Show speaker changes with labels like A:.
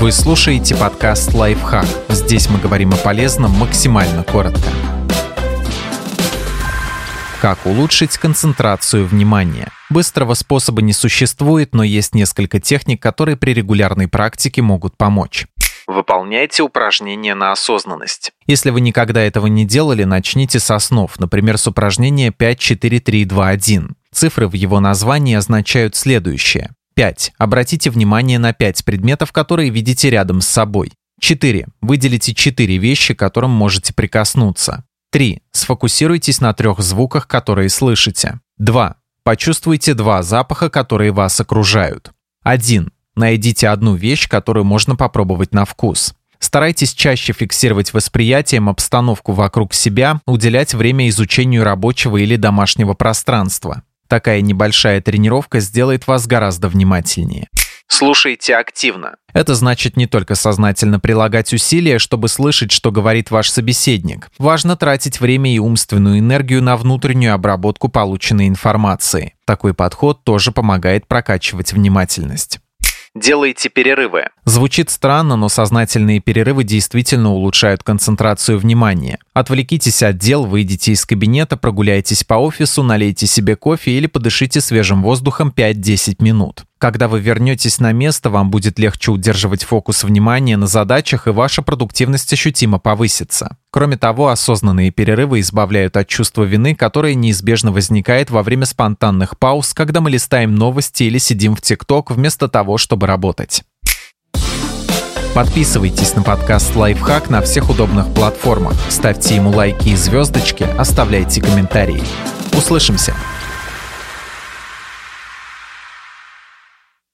A: Вы слушаете подкаст «Лайфхак». Здесь мы говорим о полезном максимально коротко. Как улучшить концентрацию внимания? Быстрого способа не существует, но есть несколько техник, которые при регулярной практике могут помочь. Выполняйте упражнения на осознанность. Если вы никогда этого не делали, начните со снов, например, с упражнения 5-4-3-2-1. Цифры в его названии означают следующее. 5. Обратите внимание на 5 предметов, которые видите рядом с собой. 4. Выделите 4 вещи, к которым можете прикоснуться. 3. Сфокусируйтесь на трех звуках, которые слышите. 2. Почувствуйте два запаха, которые вас окружают. 1. Найдите одну вещь, которую можно попробовать на вкус. Старайтесь чаще фиксировать восприятием обстановку вокруг себя, уделять время изучению рабочего или домашнего пространства. Такая небольшая тренировка сделает вас гораздо внимательнее. Слушайте активно. Это значит не только сознательно прилагать усилия, чтобы слышать, что говорит ваш собеседник. Важно тратить время и умственную энергию на внутреннюю обработку полученной информации. Такой подход тоже помогает прокачивать внимательность. Делайте перерывы. Звучит странно, но сознательные перерывы действительно улучшают концентрацию внимания. Отвлекитесь от дел, выйдите из кабинета, прогуляйтесь по офису, налейте себе кофе или подышите свежим воздухом 5-10 минут. Когда вы вернетесь на место, вам будет легче удерживать фокус внимания на задачах, и ваша продуктивность ощутимо повысится. Кроме того, осознанные перерывы избавляют от чувства вины, которое неизбежно возникает во время спонтанных пауз, когда мы листаем новости или сидим в ТикТок вместо того, чтобы работать. Подписывайтесь на подкаст «Лайфхак» на всех удобных платформах, ставьте ему лайки и звездочки, оставляйте комментарии. Услышимся!